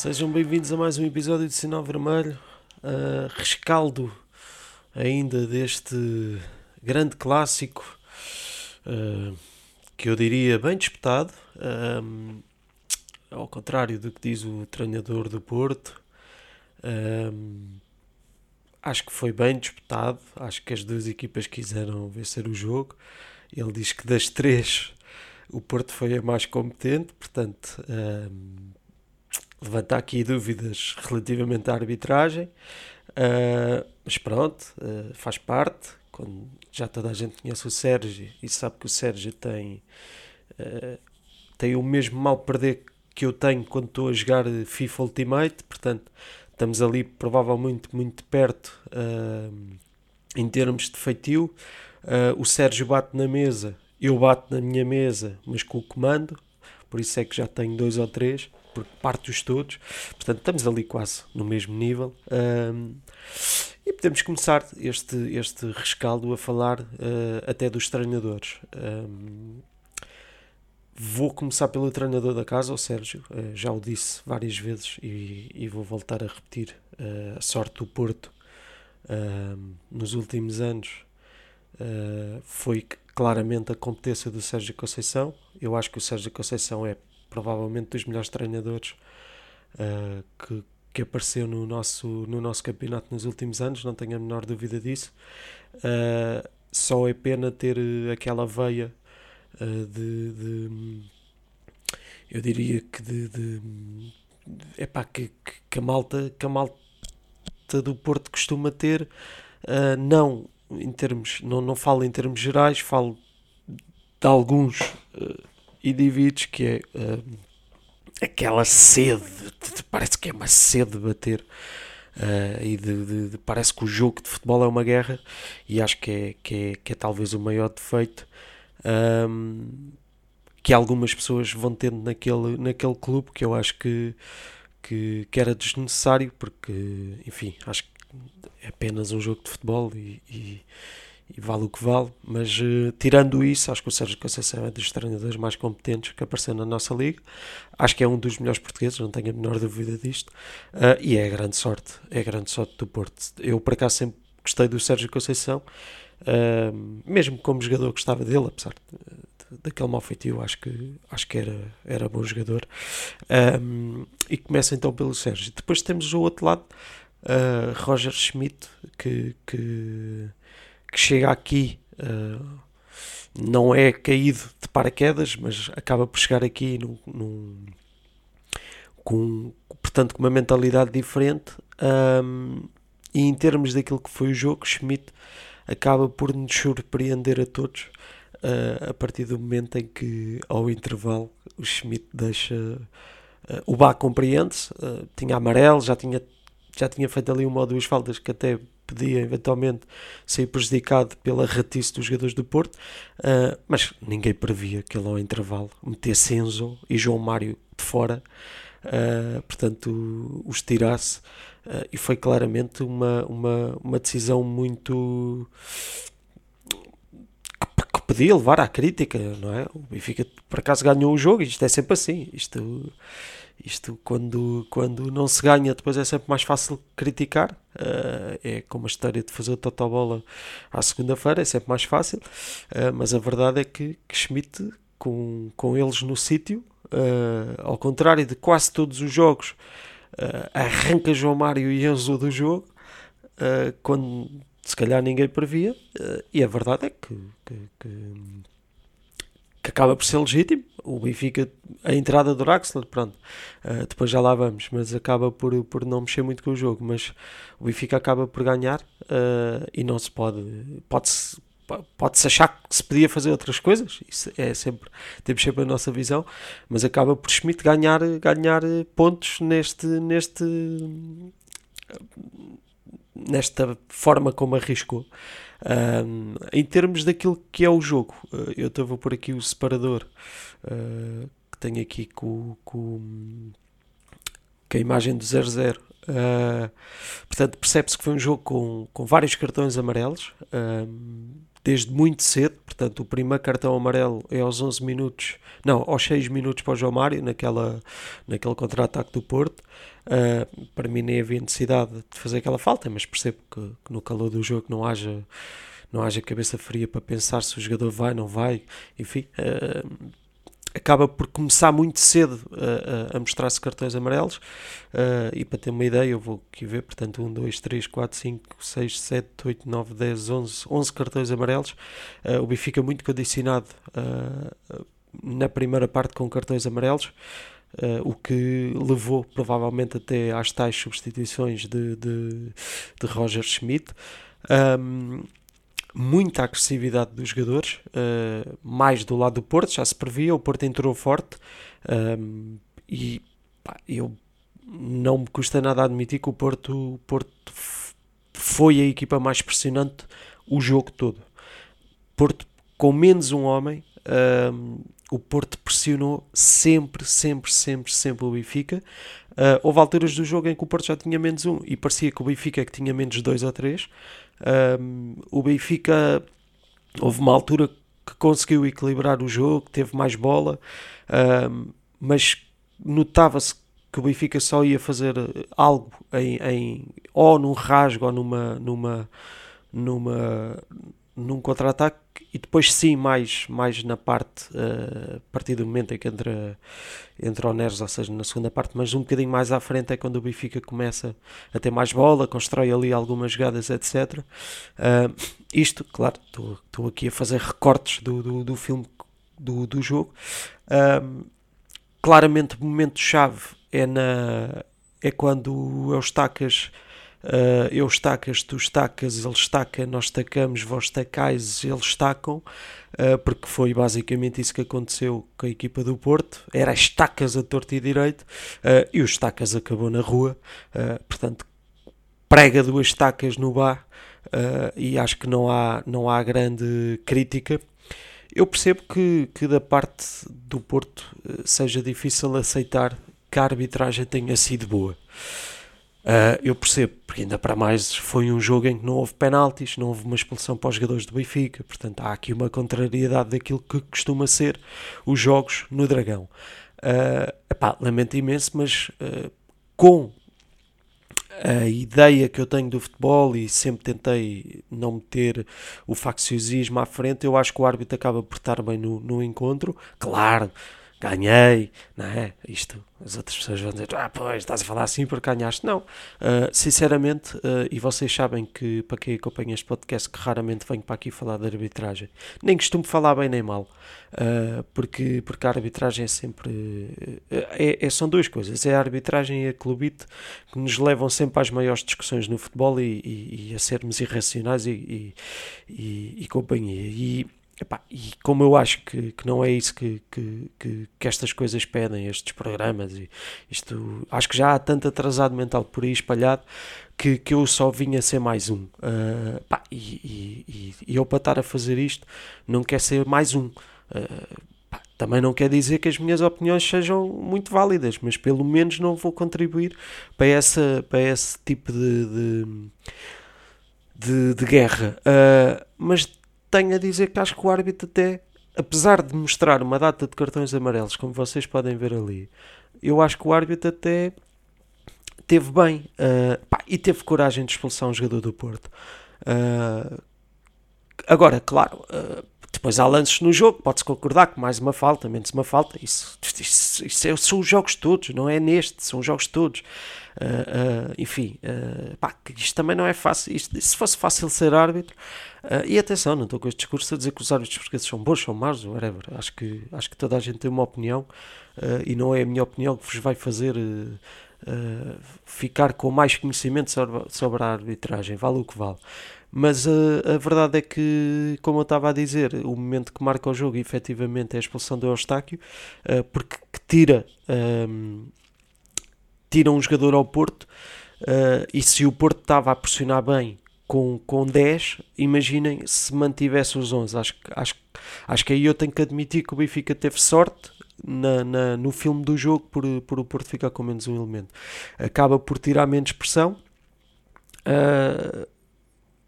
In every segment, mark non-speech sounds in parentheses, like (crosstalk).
Sejam bem-vindos a mais um episódio de Sinal Vermelho. Uh, rescaldo ainda deste grande clássico uh, que eu diria bem disputado. Um, ao contrário do que diz o treinador do Porto, um, acho que foi bem disputado. Acho que as duas equipas quiseram vencer o jogo. Ele diz que das três o Porto foi a mais competente, portanto, um, levanta aqui dúvidas relativamente à arbitragem, uh, mas pronto, uh, faz parte. Quando já toda a gente conhece o Sérgio e sabe que o Sérgio tem, uh, tem o mesmo mal perder que eu tenho quando estou a jogar FIFA Ultimate, portanto, estamos ali provavelmente muito perto em termos de feitio. o Sérgio bate na mesa eu bato na minha mesa, mas com o comando, por isso é que já tenho dois ou três, porque parto-os todos, portanto estamos ali quase no mesmo nível. Um, e podemos começar este, este rescaldo a falar uh, até dos treinadores. Um, vou começar pelo treinador da casa, o Sérgio, uh, já o disse várias vezes e, e vou voltar a repetir uh, a sorte do Porto nos últimos anos foi claramente a competência do Sérgio Conceição. Eu acho que o Sérgio Conceição é provavelmente dos melhores treinadores uh, que, que apareceu no nosso, no nosso campeonato nos últimos anos, não tenho a menor dúvida disso. Uh, só é pena ter aquela veia uh, de, de, Eu diria que de. de epá, que, que, a malta, que a malta do Porto costuma ter, não em termos, não, não falo em termos gerais, falo de alguns uh, indivíduos que é uh, aquela sede, de, parece que é uma sede de bater. Uh, e de, de, de, parece que o jogo de futebol é uma guerra e acho que é, que é, que é talvez o maior defeito um, que algumas pessoas vão tendo naquele, naquele clube que eu acho que, que, que era desnecessário porque enfim, acho que é apenas um jogo de futebol e, e, e vale o que vale, mas uh, tirando isso, acho que o Sérgio Conceição é dos treinadores mais competentes que apareceu na nossa liga. Acho que é um dos melhores portugueses, não tenho a menor dúvida disto. Uh, e é grande sorte, é grande sorte do Porto. Eu, por acaso, sempre gostei do Sérgio Conceição, uh, mesmo como jogador gostava dele, apesar de, daquele mal feitio, acho que, acho que era, era bom jogador. Um, e começa então pelo Sérgio. Depois temos o outro lado Roger Schmidt, que, que, que chega aqui, uh, não é caído de paraquedas, mas acaba por chegar aqui num, num com, portanto, com uma mentalidade diferente. Um, e em termos daquilo que foi o jogo, Schmidt acaba por nos surpreender a todos uh, a partir do momento em que, ao intervalo, o Schmidt deixa. Uh, o Bá compreende-se, tinha amarelo, já tinha já tinha feito ali uma ou duas faltas que até podia eventualmente ser prejudicado pela ratice dos jogadores do Porto, uh, mas ninguém previa que ele ao intervalo metesse Enzo e João Mário de fora, uh, portanto os tirasse, uh, e foi claramente uma, uma, uma decisão muito que podia levar à crítica, não é? O Benfica por acaso ganhou o jogo, isto é sempre assim, isto isto, quando, quando não se ganha, depois é sempre mais fácil criticar. Uh, é como a história de fazer o totobola à segunda-feira, é sempre mais fácil. Uh, mas a verdade é que, que Schmidt, com, com eles no sítio, uh, ao contrário de quase todos os jogos, arranca João Mário e Enzo do jogo, quando se calhar ninguém previa. e a verdade é que, que, que que acaba por ser legítimo. O Benfica, a entrada do Draxler, pronto, uh, depois já lá vamos, mas acaba por, por não mexer muito com o jogo. Mas o Benfica acaba por ganhar uh, e não se pode, pode-se pode-se achar que se podia fazer outras coisas, isso é sempre, temos sempre a nossa visão, mas acaba por Schmidt ganhar, ganhar pontos neste, neste, nesta forma como arriscou. Um, em termos daquilo que é o jogo, uh, eu estava por aqui o separador uh, que tenho aqui com, com, com, a imagem do 0-0. Uh, portanto, percebe-se que foi um jogo com, com vários cartões amarelos. desde muito cedo, portanto o primeiro cartão amarelo é aos 11 minutos, não, aos 6 minutos para o João Mário, naquela, naquele contra-ataque do Porto. Uh, para mim nem havia necessidade de fazer aquela falta, mas percebo que, que, no calor do jogo não haja, não haja cabeça fria para pensar se o jogador vai, não vai, enfim. Uh, acaba por começar muito cedo a, a mostrar-se cartões amarelos. Uh, e para ter uma ideia eu vou aqui ver, portanto 1, 2, 3, 4, 5, 6, 7, 8, 9, 10, 11 11 cartões amarelos. Uh, o Benfica muito condicionado uh, na primeira parte com cartões amarelos o que levou provavelmente até às tais substituições de, de, de Roger Schmidt um, muita agressividade dos jogadores, uh, mais do lado do Porto, já se previa, o Porto entrou forte um, e pá, eu não me custa nada admitir que o Porto, o Porto foi a equipa mais pressionante o jogo todo. Porto com menos um homem, um, o Porto pressionou sempre, sempre, sempre, sempre o Benfica. Uh, houve alturas do jogo em que o Porto já tinha menos um e parecia que o Benfica é que tinha menos dois ou três. O Benfica houve uma altura que conseguiu equilibrar o jogo, teve mais bola, mas notava-se que o Benfica só ia fazer algo em, em ou num rasgo ou numa numa numa num contra-ataque e depois sim mais, mais na parte uh, a partir do momento em que entra, entra o Neres, ou seja, na segunda parte, mas um bocadinho mais à frente é quando o Benfica começa a ter mais bola, constrói ali algumas jogadas, etc. Uh, eh, isto, claro, estou aqui a fazer recortes do, do, do filme do, do jogo. Uh, claramente o momento-chave é, na, é quando o Eustacas Uh, eu estacas, tu estacas, ele estaca, nós estacamos, vós estacais, eles estacam, uh, porque foi basicamente isso que aconteceu com a equipa do Porto. Era estacas a torto e direito uh, e o estacas acabou na rua. portanto, prega duas estacas no bar e acho que não há, não há grande crítica. Eu percebo que, que da parte do Porto seja difícil aceitar que a arbitragem tenha sido boa. Uh, eu percebo, porque ainda para mais foi um jogo em que não houve penaltis, não houve uma expulsão para os jogadores do Benfica, portanto há aqui uma contrariedade daquilo que costuma ser os jogos no Dragão. Uh, epá, lamento imenso, mas uh, com a ideia que eu tenho do futebol e sempre tentei não meter o facciosismo à frente, eu acho que o árbitro acaba por estar bem no, no encontro. Claro, ganhei, não é? Isto, as outras pessoas vão dizer, ah, pois, estás a falar assim porque ganhaste. Não, uh, sinceramente, uh, e vocês sabem que, para quem acompanha este podcast, que raramente venho para aqui falar de arbitragem, nem costumo falar bem nem mal, uh, porque, porque a arbitragem é sempre. É, é, são duas coisas, é a arbitragem e a clubite que nos levam sempre às maiores discussões no futebol e, e, e a sermos irracionais e, e, e companhia. E, Epá, e como eu acho que, que não é isso que, que, que, que, estas coisas pedem, estes programas, e isto acho que já há tanto atrasado mental por aí espalhado que, que eu só vinha ser mais um. Uh, e, e, e, eu para estar a fazer isto não quer ser mais um. Uh, também não quer dizer que as minhas opiniões sejam muito válidas, mas pelo menos não vou contribuir para, essa, para esse tipo de, de, de, de guerra. Uh, mas tenho a dizer que acho que o árbitro até, apesar de mostrar uma data de cartões amarelos, como vocês podem ver ali, eu acho que o árbitro até teve bem uh, pá, e teve coragem de expulsar um jogador do Porto. Uh, agora, claro, uh, depois há lances no jogo, pode-se concordar que mais uma falta, menos uma falta, isso, isso, isso é, são os jogos todos, não é neste, são os jogos todos. Uh, uh, enfim, uh, pá, isto também não é fácil. Isto, se fosse fácil ser árbitro, e atenção, não estou com este discurso a dizer que os árbitros portugueses são bons, são maus, whatever. Acho que, acho que toda a gente tem uma opinião e não é a minha opinião que vos vai fazer ficar com mais conhecimento sobre, sobre a arbitragem, vale o que vale. Mas a verdade é que, como eu estava a dizer, o momento que marca o jogo efetivamente é a expulsão do Eustáquio, porque tira tira um jogador ao Porto uh, e se o Porto estava a pressionar bem com, com 10, imaginem se mantivesse os 11. Acho, acho, acho que aí eu tenho que admitir que o Benfica teve sorte na, na, no filme do jogo por, por o Porto ficar com menos um elemento. Acaba por tirar menos pressão. Uh,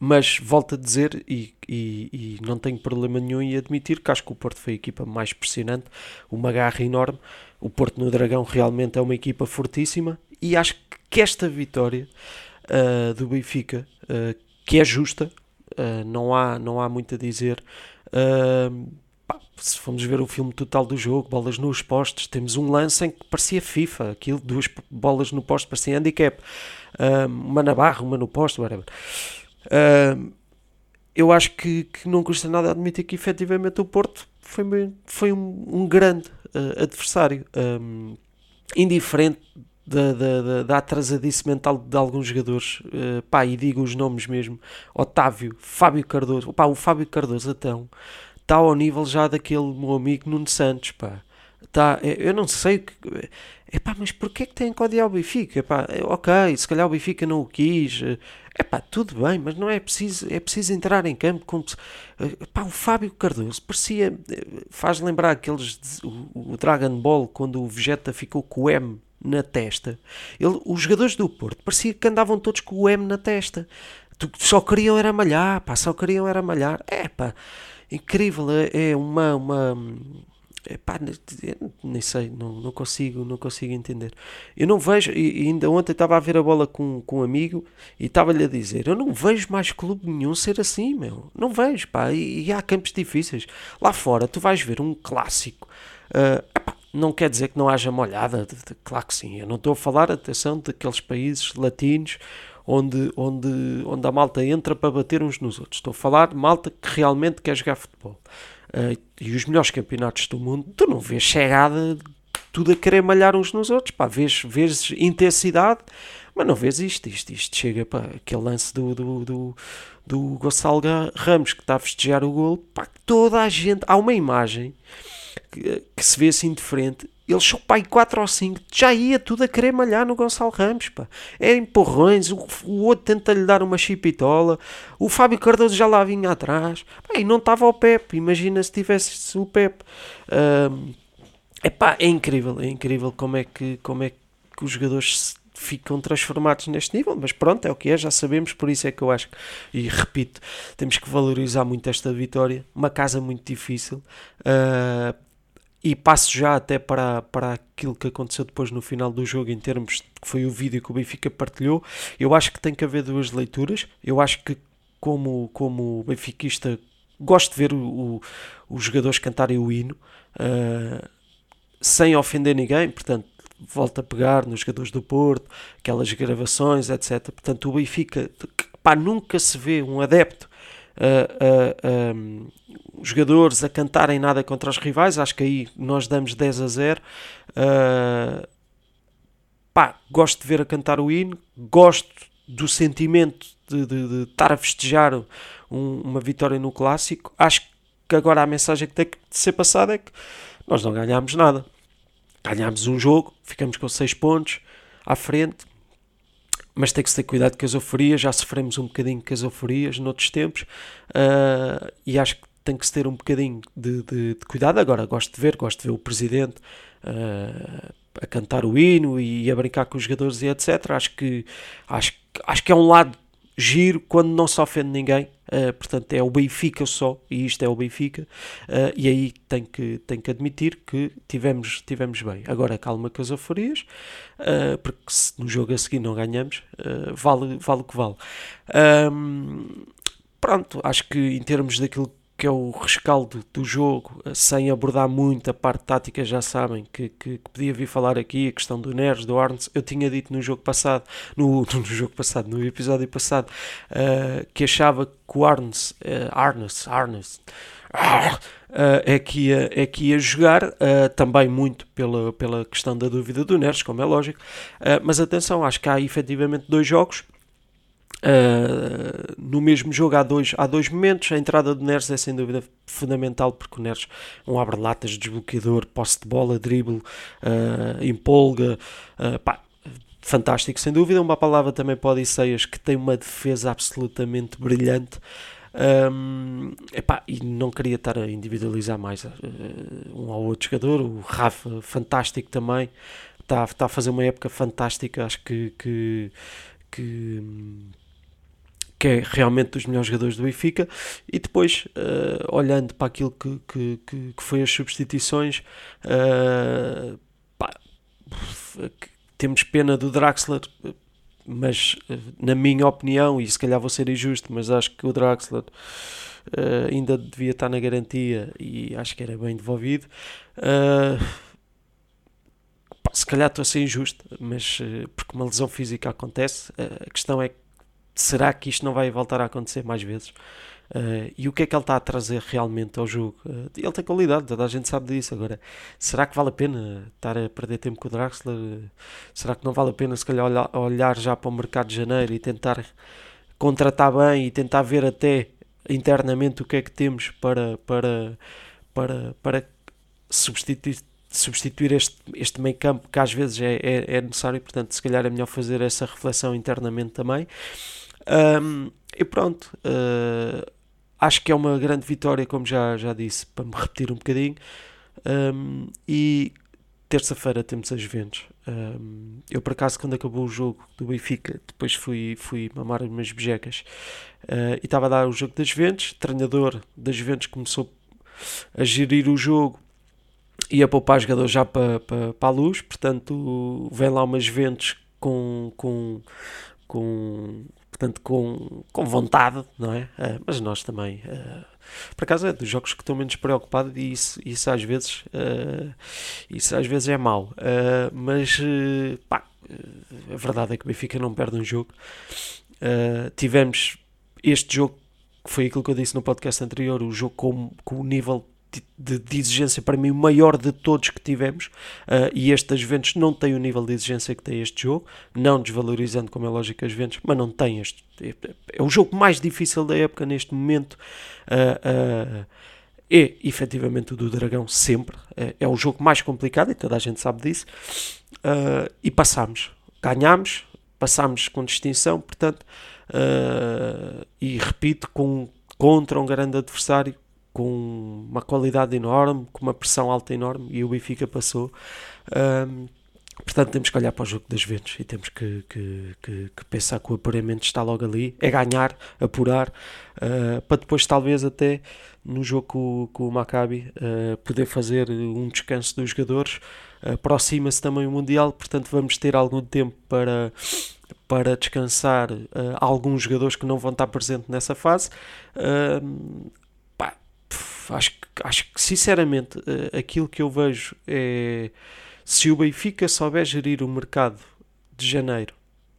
mas volto a dizer, e, e, e, não tenho problema nenhum em admitir que acho que o Porto foi a equipa mais pressionante, uma garra enorme. O Porto no Dragão realmente é uma equipa fortíssima e acho que esta vitória uh, do Benfica, uh, que é justa, uh, não, há, não há muito a dizer. Pá, se formos ver o filme total do jogo, bolas nos postos, temos um lance em que parecia FIFA, aquilo, duas bolas no posto, parecia handicap, uma na barra, uma no posto, whatever. Eu acho que, que não custa nada admitir que efetivamente o Porto foi, foi um, um grande adversário. Um, indiferente da, da, da atrasadice mental de alguns jogadores, uh, pá, e digo os nomes mesmo, Otávio, Fábio Cardoso, pá, o Fábio Cardoso então, está ao nível já daquele meu amigo Nuno Santos, pá, tá, eu não sei, é pá, mas porquê que tem que odiar o Benfica, pá, ok, se calhar o Benfica não o quis, é pá, tudo bem, mas não é preciso, é preciso entrar em campo com, pá, o Fábio Cardoso parecia, faz lembrar aqueles, o, o Dragon Ball, quando o Vegeta ficou com o M na testa. Ele, os jogadores do Porto parecia que andavam todos com o M na testa. Só queriam era malhar, pá, só queriam era malhar. É pá, incrível, é uma, uma é pá, nem sei, não, não consigo, não consigo entender. Eu não vejo, e ainda ontem estava a ver a bola com, com um amigo e estava-lhe a dizer, eu não vejo mais clube nenhum ser assim, meu. Não vejo, pá, e, e há campos difíceis. Lá fora tu vais ver um clássico. Uh, epá, não quer dizer que não haja molhada, claro que sim. Eu não estou a falar, atenção, daqueles países latinos onde, onde, onde a malta entra para bater uns nos outros. Estou a falar de malta que realmente quer jogar futebol. Uh, e os melhores campeonatos do mundo, tu não vês chegada tudo a querer malhar uns nos outros, pá, vês, vês intensidade, mas não vês isto, isto, isto chega para aquele lance do, do, do, do Gonçalo Ramos que está a festejar o gol, pá, toda a gente, há uma imagem que, que se vê assim de frente, eles são pai 4 ou 5, já ia tudo a querer malhar no Gonçalo Ramos, pá. É empurrões, o, o outro tenta-lhe dar uma chipitola, o Fábio Cardoso já lá vinha atrás, pá, e não estava o Pepe, imagina se tivesse o Pepe. Um, epá, é incrível, é incrível como é que, como é que os jogadores ficam transformados neste nível, mas pronto, é o que é, já sabemos, por isso é que eu acho, e repito, temos que valorizar muito esta vitória, uma casa muito difícil, uh, e passo já até para, para aquilo que aconteceu depois no final do jogo, em termos que foi o vídeo que o Benfica partilhou. Eu acho que tem que haver duas leituras. Eu acho que, como, como benfiquista, gosto de ver o, o, os jogadores cantarem o hino uh, sem ofender ninguém. Portanto, volta a pegar nos jogadores do Porto, aquelas gravações, etc. Portanto, o Benfica, pá, nunca se vê um adepto. Uh, uh, jogadores a cantarem nada contra os rivais, acho que aí nós damos 10 a 0. Uh, pá, gosto de ver a cantar o hino, gosto do sentimento de, de, de estar a festejar um, uma vitória no clássico. Acho que agora a mensagem que tem que ser passada é que nós não ganhámos nada. Ganhámos um jogo, ficamos com 6 pontos à frente, mas tem que se ter cuidado com as euforias. Já sofremos um bocadinho com as euforias noutros tempos, uh, e acho que tem que se ter um bocadinho de, de, de, cuidado. Agora, gosto de ver, gosto de ver o presidente uh, a cantar o hino e a brincar com os jogadores e etc. Acho que, acho, acho que é um lado giro quando não se ofende ninguém. Uh, portanto, é o Benfica só, e isto é o Benfica, uh, e aí tem que, tem que admitir que tivemos, tivemos bem. Agora, calma com as euforias, uh, porque se no jogo a seguir não ganhamos, vale, vale o que vale. Um, pronto, acho que em termos daquilo que é o rescaldo do jogo, sem abordar muito a parte tática, já sabem que, que, que, podia vir falar aqui a questão do Neres, do Arnes. Eu tinha dito no jogo passado, no, (laughs) no jogo passado, no episódio passado, uh, que achava que o Arnes, uh, Arnes, Arnes, uh, é, que ia, é que ia jogar, uh, também muito pela, pela questão da dúvida do Neres, como é lógico. mas atenção, acho que há efetivamente dois jogos Uh, no mesmo jogo há dois, há dois momentos. A entrada do Neres é sem dúvida fundamental porque o Neres um abre-latas, desbloqueador, posse de bola, drible, uh, empolga. Uh, pá, fantástico, sem dúvida. Uma palavra também pode ir Seias que tem uma defesa absolutamente brilhante. Um, epá, e não queria estar a individualizar mais um ou outro jogador. O Rafa, fantástico também, está, está a fazer uma época fantástica. Acho que, que, que que é realmente dos melhores jogadores do Benfica, e depois, uh, olhando para aquilo que, que, que, que foi as substituições, uh, pá, temos pena do Draxler, mas na minha opinião, e se calhar vou ser injusto, mas acho que o Draxler uh, ainda devia estar na garantia e acho que era bem devolvido. Se calhar estou a ser injusto, mas porque uma lesão física acontece, a questão é será que isto não vai voltar a acontecer mais vezes? Uh, e o que é que ele está a trazer realmente ao jogo? Uh, ele tem qualidade, toda a gente sabe disso. Agora, será que vale a pena estar a perder tempo com o Draxler? Será que não vale a pena, se calhar, olhar, olhar, já para o mercado de janeiro e tentar contratar bem e tentar ver até internamente o que é que temos para, para, para, para substituir, substituir este, este meio campo que às vezes é, é, é necessário? Portanto, se calhar é melhor fazer essa reflexão internamente também. Um, e pronto, uh, acho que é uma grande vitória, como já, já disse, para me (laughs) repetir um bocadinho. Um, e terça-feira temos as Juventus. Um, eu, por acaso, quando acabou o jogo do Benfica, depois fui, fui mamar umas bejecas uh, e estava a dar o jogo das Juventus. O treinador das Juventus começou a gerir o jogo e a poupar jogadores já para, para, para a luz. Portanto, vem lá umas Juventus com, com, com portanto, com, com vontade, não é? Uh, mas nós também, uh, por acaso, é dos jogos que estou menos preocupado e isso, isso às vezes, uh, isso às vezes é mau, mas pá, a verdade é que o Benfica não perde um jogo. tivemos este jogo, que foi aquilo que eu disse no podcast anterior, o jogo com, com o nível de, de, exigência para mim o maior de todos que tivemos uh, e este das Juventus não tem o nível de exigência que tem este jogo, não desvalorizando como é lógico as Juventus, mas não tem este é, é o jogo mais difícil da época neste momento uh, uh, é efetivamente o do Dragão sempre, é o jogo mais complicado e toda a gente sabe disso e passamos, ganhamos passamos com distinção, portanto e repito, com, contra um grande adversário com uma qualidade enorme, com uma pressão alta enorme, e o Benfica passou. Um, portanto, temos que olhar para o jogo das Juventus e temos que, que, que, que, pensar que o apuramento está logo ali, é ganhar, apurar, uh, para depois, talvez, até no jogo com, com o Maccabi, uh, poder fazer um descanso dos jogadores. Aproxima-se também o Mundial, portanto, vamos ter algum tempo para para descansar uh, alguns jogadores que não vão estar presentes nessa fase. Uh, acho, acho que sinceramente eh, aquilo que eu vejo é se o Benfica souber gerir o mercado de janeiro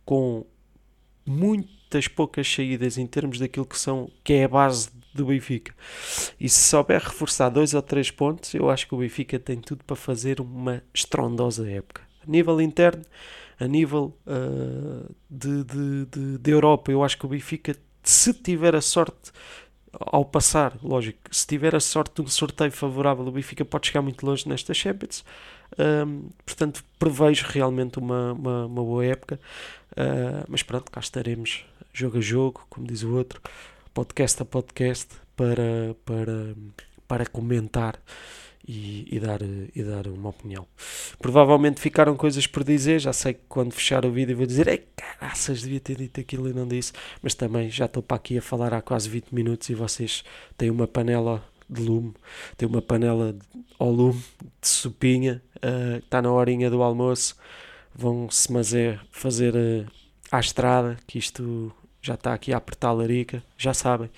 com muitas poucas saídas em termos daquilo que são que é a base do Benfica e se souber reforçar dois ou três pontos eu acho que o Benfica tem tudo para fazer uma estrondosa época. A nível interno a nível uh, de, de, de, de Europa eu acho que o Benfica se tiver a sorte ao passar, lógico, se tiver a sorte de um sorteio favorável, o Benfica pode chegar muito longe nesta Champions. Um, portanto, prevejo realmente uma, uma, uma boa época. Uh, mas pronto, cá estaremos jogo a jogo, como diz o outro, podcast a podcast, para, para, para comentar e, e, dar, e dar uma opinião. Provavelmente ficaram coisas por dizer, já sei que quando fechar o vídeo vou dizer ei caraças, devia ter dito aquilo e não disse, mas também já estou para aqui a falar há quase 20 minutos e vocês têm uma panela de lume, têm uma panela ao lume de sopinha, uh, está na horinha do almoço, vão-se é fazer uh, à estrada, que isto já está aqui a apertar a larica, já sabem.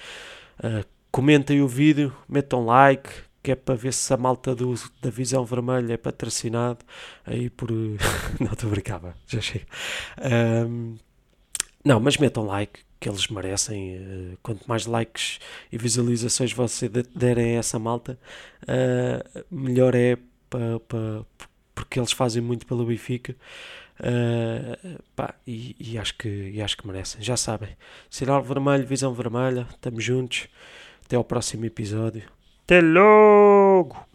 Uh, comentem o vídeo, metam like, que é para ver se a malta do, da Visão Vermelha é patrocinado aí por. (laughs) não, estou brincava, já chega. Um, não, mas metam like, que eles merecem. Uh, quanto mais likes e visualizações você derem a essa malta, uh, melhor é para, para, porque eles fazem muito pelo Benfica. Uh, pá, e, e, acho que, e acho que merecem, já sabem. Sinal vermelho, visão vermelha, estamos juntos. Até ao próximo episódio. Até logo!